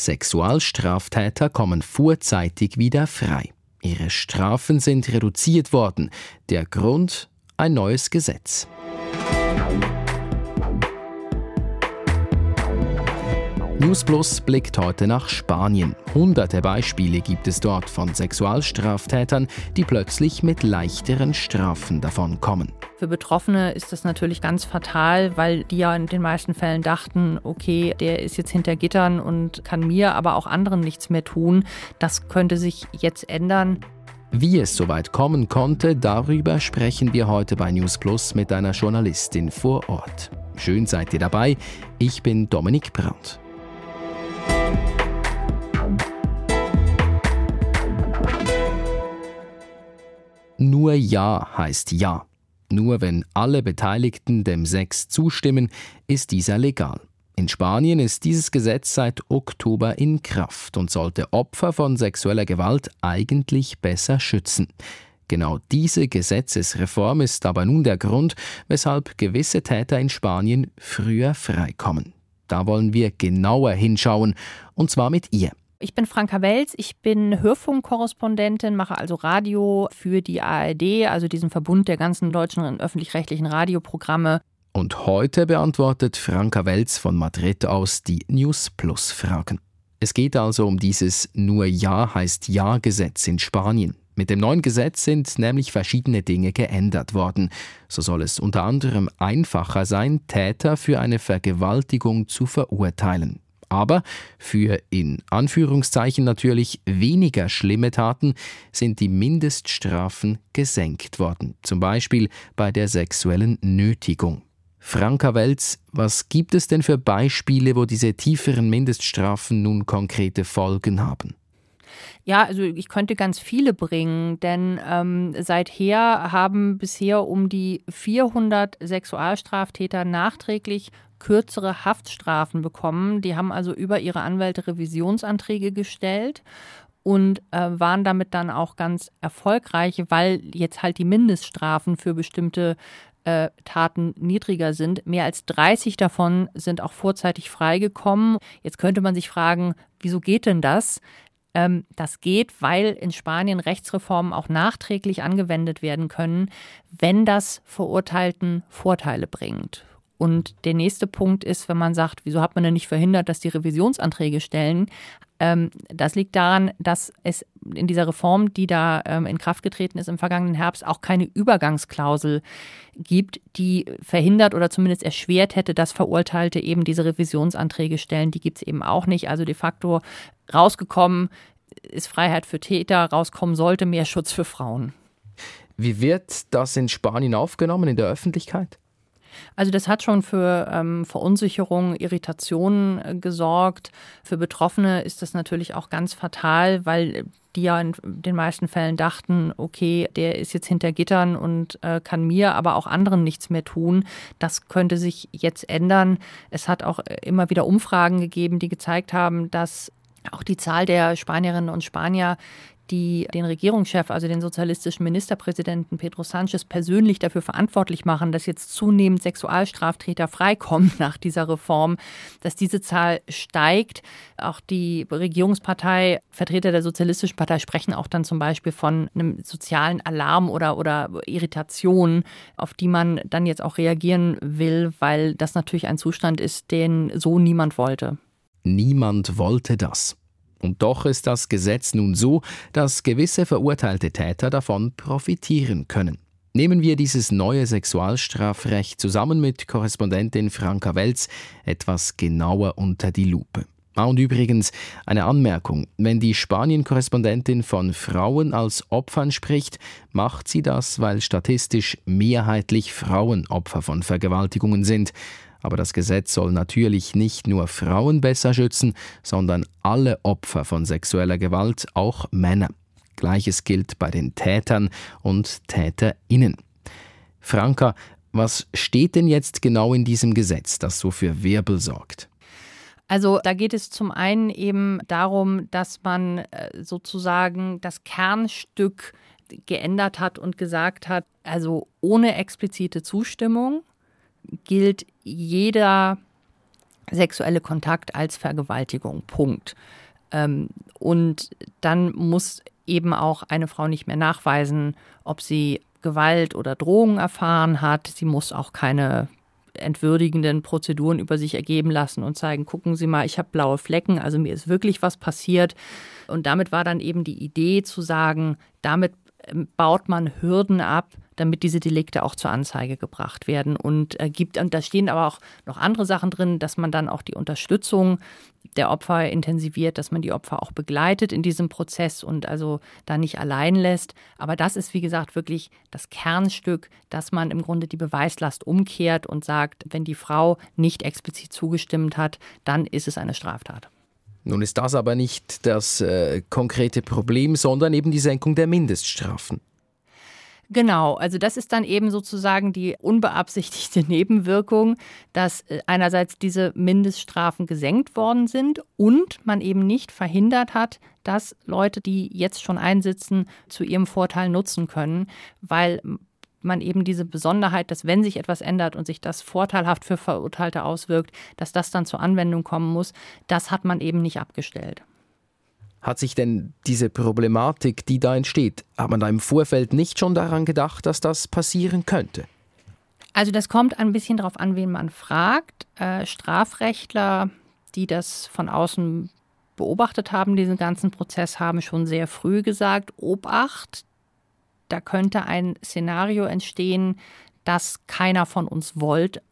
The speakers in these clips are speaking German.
Sexualstraftäter kommen vorzeitig wieder frei. Ihre Strafen sind reduziert worden. Der Grund ein neues Gesetz. News Plus blickt heute nach Spanien. Hunderte Beispiele gibt es dort von Sexualstraftätern, die plötzlich mit leichteren Strafen davonkommen. Für Betroffene ist das natürlich ganz fatal, weil die ja in den meisten Fällen dachten, okay, der ist jetzt hinter Gittern und kann mir, aber auch anderen nichts mehr tun. Das könnte sich jetzt ändern. Wie es soweit kommen konnte, darüber sprechen wir heute bei News Plus mit einer Journalistin vor Ort. Schön seid ihr dabei. Ich bin Dominik Brandt. Nur Ja heißt Ja. Nur wenn alle Beteiligten dem Sex zustimmen, ist dieser legal. In Spanien ist dieses Gesetz seit Oktober in Kraft und sollte Opfer von sexueller Gewalt eigentlich besser schützen. Genau diese Gesetzesreform ist aber nun der Grund, weshalb gewisse Täter in Spanien früher freikommen. Da wollen wir genauer hinschauen, und zwar mit ihr. Ich bin Franka Welz, ich bin Hörfunkkorrespondentin, mache also Radio für die ARD, also diesen Verbund der ganzen deutschen öffentlich-rechtlichen Radioprogramme. Und heute beantwortet Franka Welz von Madrid aus die News Plus Fragen. Es geht also um dieses Nur Ja heißt Ja Gesetz in Spanien. Mit dem neuen Gesetz sind nämlich verschiedene Dinge geändert worden. So soll es unter anderem einfacher sein, Täter für eine Vergewaltigung zu verurteilen. Aber für in Anführungszeichen natürlich weniger schlimme Taten sind die Mindeststrafen gesenkt worden, zum Beispiel bei der sexuellen Nötigung. Franka Welz, was gibt es denn für Beispiele, wo diese tieferen Mindeststrafen nun konkrete Folgen haben? Ja, also ich könnte ganz viele bringen, denn ähm, seither haben bisher um die 400 Sexualstraftäter nachträglich kürzere Haftstrafen bekommen. Die haben also über ihre Anwälte Revisionsanträge gestellt und äh, waren damit dann auch ganz erfolgreich, weil jetzt halt die Mindeststrafen für bestimmte äh, Taten niedriger sind. Mehr als 30 davon sind auch vorzeitig freigekommen. Jetzt könnte man sich fragen, wieso geht denn das? Ähm, das geht, weil in Spanien Rechtsreformen auch nachträglich angewendet werden können, wenn das Verurteilten Vorteile bringt. Und der nächste Punkt ist, wenn man sagt, wieso hat man denn nicht verhindert, dass die Revisionsanträge stellen? Ähm, das liegt daran, dass es in dieser Reform, die da ähm, in Kraft getreten ist im vergangenen Herbst, auch keine Übergangsklausel gibt, die verhindert oder zumindest erschwert hätte, dass Verurteilte eben diese Revisionsanträge stellen. Die gibt es eben auch nicht. Also de facto rausgekommen ist Freiheit für Täter, rauskommen sollte mehr Schutz für Frauen. Wie wird das in Spanien aufgenommen in der Öffentlichkeit? Also das hat schon für ähm, Verunsicherung, Irritationen äh, gesorgt. Für Betroffene ist das natürlich auch ganz fatal, weil die ja in den meisten Fällen dachten, okay, der ist jetzt hinter Gittern und äh, kann mir, aber auch anderen nichts mehr tun. Das könnte sich jetzt ändern. Es hat auch immer wieder Umfragen gegeben, die gezeigt haben, dass auch die Zahl der Spanierinnen und Spanier, die den Regierungschef, also den sozialistischen Ministerpräsidenten Pedro Sanchez persönlich dafür verantwortlich machen, dass jetzt zunehmend Sexualstraftäter freikommen nach dieser Reform, dass diese Zahl steigt. Auch die Regierungspartei, Vertreter der Sozialistischen Partei sprechen auch dann zum Beispiel von einem sozialen Alarm oder, oder Irritation, auf die man dann jetzt auch reagieren will, weil das natürlich ein Zustand ist, den so niemand wollte. Niemand wollte das. Und doch ist das Gesetz nun so, dass gewisse verurteilte Täter davon profitieren können. Nehmen wir dieses neue Sexualstrafrecht zusammen mit Korrespondentin Franka Welz etwas genauer unter die Lupe. Ah, und übrigens eine Anmerkung. Wenn die Spanien-Korrespondentin von Frauen als Opfern spricht, macht sie das, weil statistisch mehrheitlich Frauen Opfer von Vergewaltigungen sind. Aber das Gesetz soll natürlich nicht nur Frauen besser schützen, sondern alle Opfer von sexueller Gewalt, auch Männer. Gleiches gilt bei den Tätern und Täterinnen. Franka, was steht denn jetzt genau in diesem Gesetz, das so für Wirbel sorgt? Also da geht es zum einen eben darum, dass man äh, sozusagen das Kernstück geändert hat und gesagt hat, also ohne explizite Zustimmung gilt jeder sexuelle Kontakt als Vergewaltigung. Punkt. Ähm, und dann muss eben auch eine Frau nicht mehr nachweisen, ob sie Gewalt oder Drohungen erfahren hat. Sie muss auch keine entwürdigenden Prozeduren über sich ergeben lassen und zeigen, gucken Sie mal, ich habe blaue Flecken, also mir ist wirklich was passiert. Und damit war dann eben die Idee zu sagen, damit ähm, baut man Hürden ab, damit diese Delikte auch zur Anzeige gebracht werden. Und äh, gibt, und da stehen aber auch noch andere Sachen drin, dass man dann auch die Unterstützung der Opfer intensiviert, dass man die Opfer auch begleitet in diesem Prozess und also da nicht allein lässt. Aber das ist, wie gesagt, wirklich das Kernstück, dass man im Grunde die Beweislast umkehrt und sagt, wenn die Frau nicht explizit zugestimmt hat, dann ist es eine Straftat. Nun ist das aber nicht das äh, konkrete Problem, sondern eben die Senkung der Mindeststrafen. Genau, also das ist dann eben sozusagen die unbeabsichtigte Nebenwirkung, dass äh, einerseits diese Mindeststrafen gesenkt worden sind und man eben nicht verhindert hat, dass Leute, die jetzt schon einsitzen, zu ihrem Vorteil nutzen können, weil man eben diese Besonderheit, dass wenn sich etwas ändert und sich das vorteilhaft für Verurteilte auswirkt, dass das dann zur Anwendung kommen muss, das hat man eben nicht abgestellt. Hat sich denn diese Problematik, die da entsteht, hat man da im Vorfeld nicht schon daran gedacht, dass das passieren könnte? Also das kommt ein bisschen darauf an, wen man fragt. Äh, Strafrechtler, die das von außen beobachtet haben, diesen ganzen Prozess, haben schon sehr früh gesagt, Obacht, da könnte ein Szenario entstehen, das keiner von uns wollte.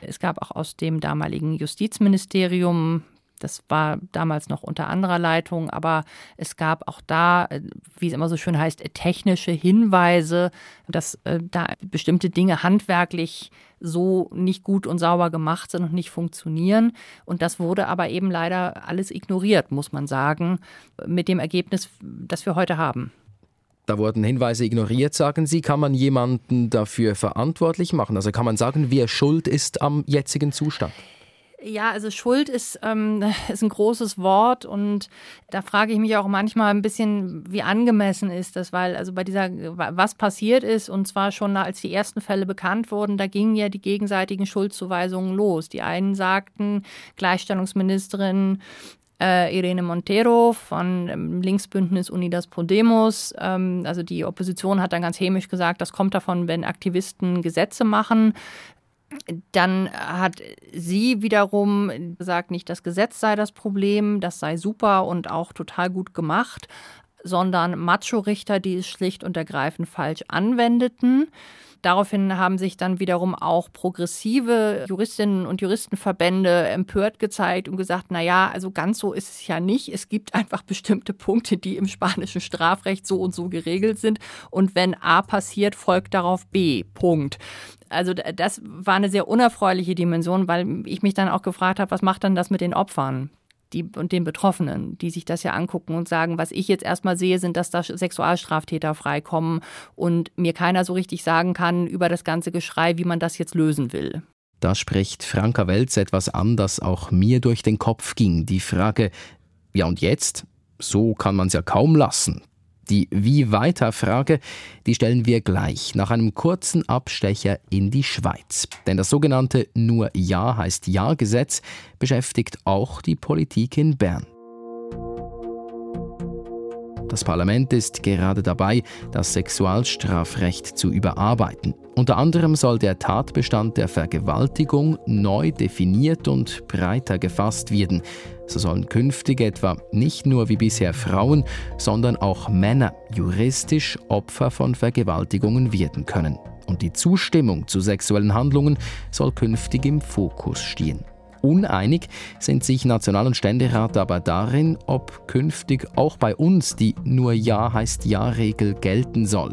Es gab auch aus dem damaligen Justizministerium das war damals noch unter anderer Leitung, aber es gab auch da, äh, wie es immer so schön heißt, technische Hinweise, dass äh, da bestimmte Dinge handwerklich so nicht gut und sauber gemacht sind und nicht funktionieren. Und das wurde aber eben leider alles ignoriert, muss man sagen, mit dem Ergebnis, das wir heute haben. Da wurden Hinweise ignoriert, sagen Sie. Kann man jemanden dafür verantwortlich machen? Also kann man sagen, wer schuld ist am jetzigen Zustand? Ja, also Schuld ist, ähm, ist ein großes Wort und da frage ich mich auch manchmal ein bisschen, wie angemessen ist das, weil also bei dieser, was passiert ist und zwar schon als die ersten Fälle bekannt wurden, da gingen ja die gegenseitigen Schuldzuweisungen los. Die einen sagten, Gleichstellungsministerin äh, Irene Montero von ähm, Linksbündnis Unidas Podemos. Ähm, also die Opposition hat dann ganz hämisch gesagt, das kommt davon, wenn Aktivisten Gesetze machen. Dann hat sie wiederum gesagt, nicht das Gesetz sei das Problem, das sei super und auch total gut gemacht, sondern Macho-Richter, die es schlicht und ergreifend falsch anwendeten. Daraufhin haben sich dann wiederum auch progressive Juristinnen und Juristenverbände empört gezeigt und gesagt, na ja, also ganz so ist es ja nicht. Es gibt einfach bestimmte Punkte, die im spanischen Strafrecht so und so geregelt sind. Und wenn A passiert, folgt darauf B. Punkt. Also das war eine sehr unerfreuliche Dimension, weil ich mich dann auch gefragt habe, was macht dann das mit den Opfern? Die, und den Betroffenen, die sich das ja angucken und sagen, was ich jetzt erstmal sehe, sind, dass da Sexualstraftäter freikommen und mir keiner so richtig sagen kann über das ganze Geschrei, wie man das jetzt lösen will. Da spricht Franka Welz etwas an, das auch mir durch den Kopf ging. Die Frage, ja und jetzt? So kann man es ja kaum lassen. Die Wie weiter Frage, die stellen wir gleich nach einem kurzen Abstecher in die Schweiz. Denn das sogenannte Nur Ja heißt Ja Gesetz beschäftigt auch die Politik in Bern. Das Parlament ist gerade dabei, das Sexualstrafrecht zu überarbeiten. Unter anderem soll der Tatbestand der Vergewaltigung neu definiert und breiter gefasst werden. So sollen künftig etwa nicht nur wie bisher Frauen, sondern auch Männer juristisch Opfer von Vergewaltigungen werden können. Und die Zustimmung zu sexuellen Handlungen soll künftig im Fokus stehen. Uneinig sind sich National- und Ständerat aber darin, ob künftig auch bei uns die Nur Ja heißt Ja-Regel gelten soll.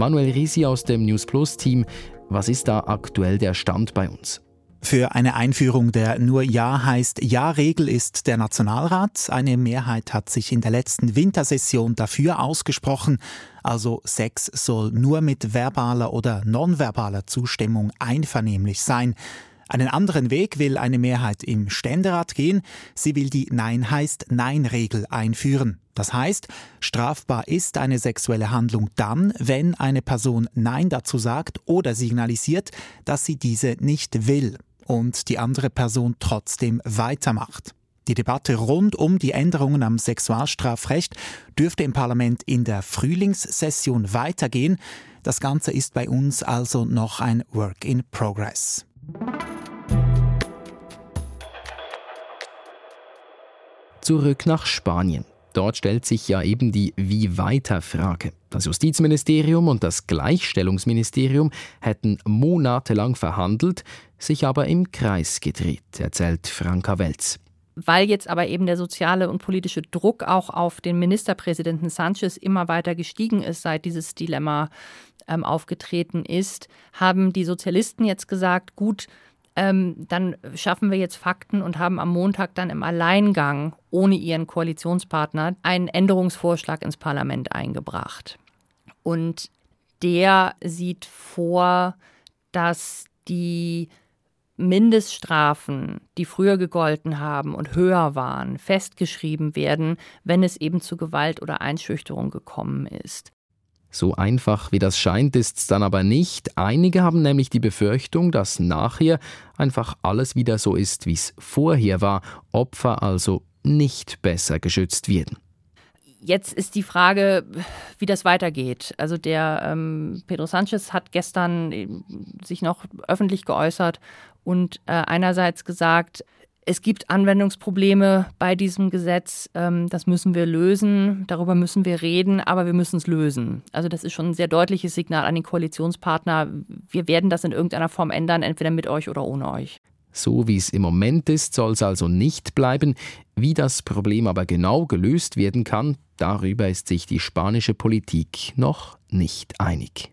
Manuel Risi aus dem News Plus Team, was ist da aktuell der Stand bei uns? Für eine Einführung der nur Ja heißt Ja-Regel ist der Nationalrat. Eine Mehrheit hat sich in der letzten Wintersession dafür ausgesprochen. Also Sex soll nur mit verbaler oder nonverbaler Zustimmung einvernehmlich sein. Einen anderen Weg will eine Mehrheit im Ständerat gehen. Sie will die Nein heißt Nein-Regel einführen. Das heißt, strafbar ist eine sexuelle Handlung dann, wenn eine Person Nein dazu sagt oder signalisiert, dass sie diese nicht will. und die andere Person trotzdem weitermacht. Die Debatte rund um die Änderungen am Sexualstrafrecht dürfte im Parlament in der Frühlingssession weitergehen. Das Ganze ist bei uns also noch ein Work in Progress. Zurück nach Spanien. Dort stellt sich ja eben die Wie weiter Frage. Das Justizministerium und das Gleichstellungsministerium hätten monatelang verhandelt, sich aber im Kreis gedreht, erzählt Franka Welz. Weil jetzt aber eben der soziale und politische Druck auch auf den Ministerpräsidenten Sanchez immer weiter gestiegen ist, seit dieses Dilemma ähm, aufgetreten ist, haben die Sozialisten jetzt gesagt, gut, ähm, dann schaffen wir jetzt Fakten und haben am Montag dann im Alleingang ohne ihren Koalitionspartner einen Änderungsvorschlag ins Parlament eingebracht. Und der sieht vor, dass die Mindeststrafen, die früher gegolten haben und höher waren, festgeschrieben werden, wenn es eben zu Gewalt oder Einschüchterung gekommen ist. So einfach wie das scheint, ist es dann aber nicht. Einige haben nämlich die Befürchtung, dass nachher einfach alles wieder so ist, wie es vorher war, Opfer also nicht besser geschützt werden. Jetzt ist die Frage, wie das weitergeht. Also der ähm, Pedro Sanchez hat gestern äh, sich noch öffentlich geäußert und äh, einerseits gesagt, es gibt Anwendungsprobleme bei diesem Gesetz. Ähm, das müssen wir lösen. Darüber müssen wir reden, aber wir müssen es lösen. Also das ist schon ein sehr deutliches Signal an den Koalitionspartner. Wir werden das in irgendeiner Form ändern, entweder mit euch oder ohne euch. So wie es im Moment ist, soll es also nicht bleiben. Wie das Problem aber genau gelöst werden kann, darüber ist sich die spanische Politik noch nicht einig.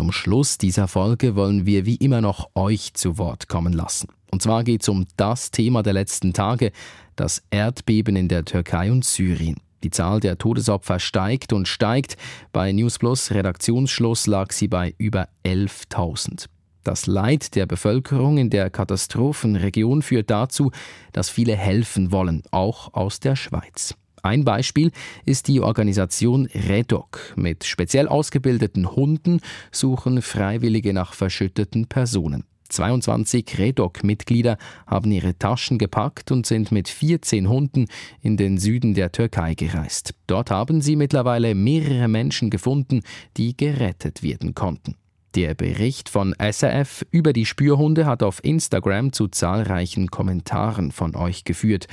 Zum Schluss dieser Folge wollen wir wie immer noch euch zu Wort kommen lassen. Und zwar geht es um das Thema der letzten Tage, das Erdbeben in der Türkei und Syrien. Die Zahl der Todesopfer steigt und steigt. Bei Newsplus Redaktionsschluss lag sie bei über 11.000. Das Leid der Bevölkerung in der Katastrophenregion führt dazu, dass viele helfen wollen, auch aus der Schweiz. Ein Beispiel ist die Organisation REDOC. Mit speziell ausgebildeten Hunden suchen Freiwillige nach verschütteten Personen. 22 REDOC-Mitglieder haben ihre Taschen gepackt und sind mit 14 Hunden in den Süden der Türkei gereist. Dort haben sie mittlerweile mehrere Menschen gefunden, die gerettet werden konnten. Der Bericht von SRF über die Spürhunde hat auf Instagram zu zahlreichen Kommentaren von euch geführt.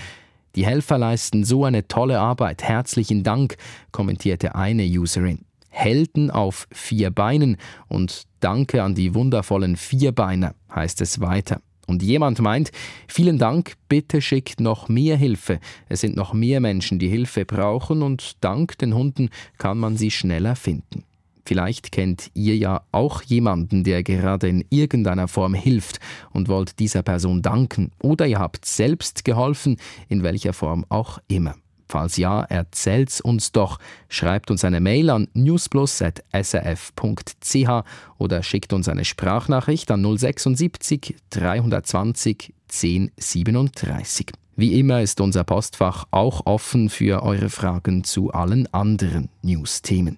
Die Helfer leisten so eine tolle Arbeit. Herzlichen Dank, kommentierte eine Userin. Helden auf vier Beinen und Danke an die wundervollen Vierbeiner, heißt es weiter. Und jemand meint, vielen Dank, bitte schickt noch mehr Hilfe. Es sind noch mehr Menschen, die Hilfe brauchen und dank den Hunden kann man sie schneller finden. Vielleicht kennt ihr ja auch jemanden, der gerade in irgendeiner Form hilft und wollt dieser Person danken. Oder ihr habt selbst geholfen, in welcher Form auch immer. Falls ja, erzählt's uns doch. Schreibt uns eine Mail an newsplus.srf.ch oder schickt uns eine Sprachnachricht an 076 320 1037. Wie immer ist unser Postfach auch offen für eure Fragen zu allen anderen News-Themen.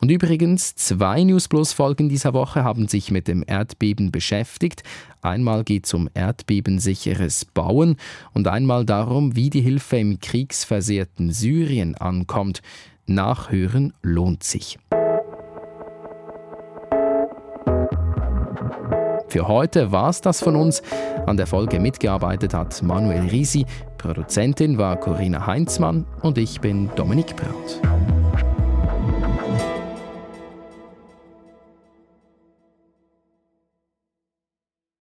Und übrigens, zwei News Plus Folgen dieser Woche haben sich mit dem Erdbeben beschäftigt. Einmal geht es um erdbebensicheres Bauen und einmal darum, wie die Hilfe im kriegsversehrten Syrien ankommt. Nachhören lohnt sich. Für heute war es das von uns. An der Folge mitgearbeitet hat Manuel Risi, Produzentin war Corinna Heinzmann und ich bin Dominik Braut.